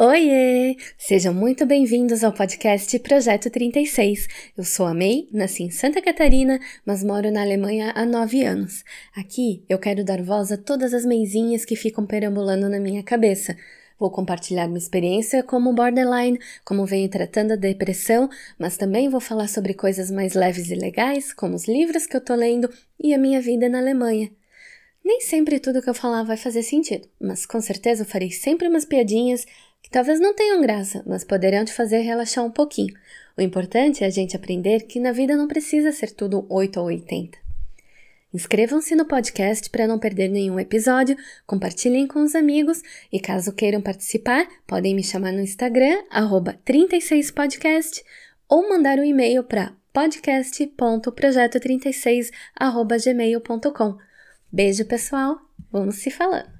Oiê! Sejam muito bem-vindos ao podcast Projeto 36. Eu sou a May, nasci em Santa Catarina, mas moro na Alemanha há nove anos. Aqui eu quero dar voz a todas as meizinhas que ficam perambulando na minha cabeça. Vou compartilhar minha experiência como borderline, como venho tratando a depressão, mas também vou falar sobre coisas mais leves e legais, como os livros que eu tô lendo e a minha vida na Alemanha. Nem sempre tudo que eu falar vai fazer sentido, mas com certeza eu farei sempre umas piadinhas talvez não tenham graça, mas poderão te fazer relaxar um pouquinho. O importante é a gente aprender que na vida não precisa ser tudo 8 ou 80. Inscrevam-se no podcast para não perder nenhum episódio, compartilhem com os amigos e caso queiram participar, podem me chamar no Instagram, 36podcast, ou mandar um e-mail para podcast.projeto36.gmail.com. Beijo, pessoal! Vamos se falando!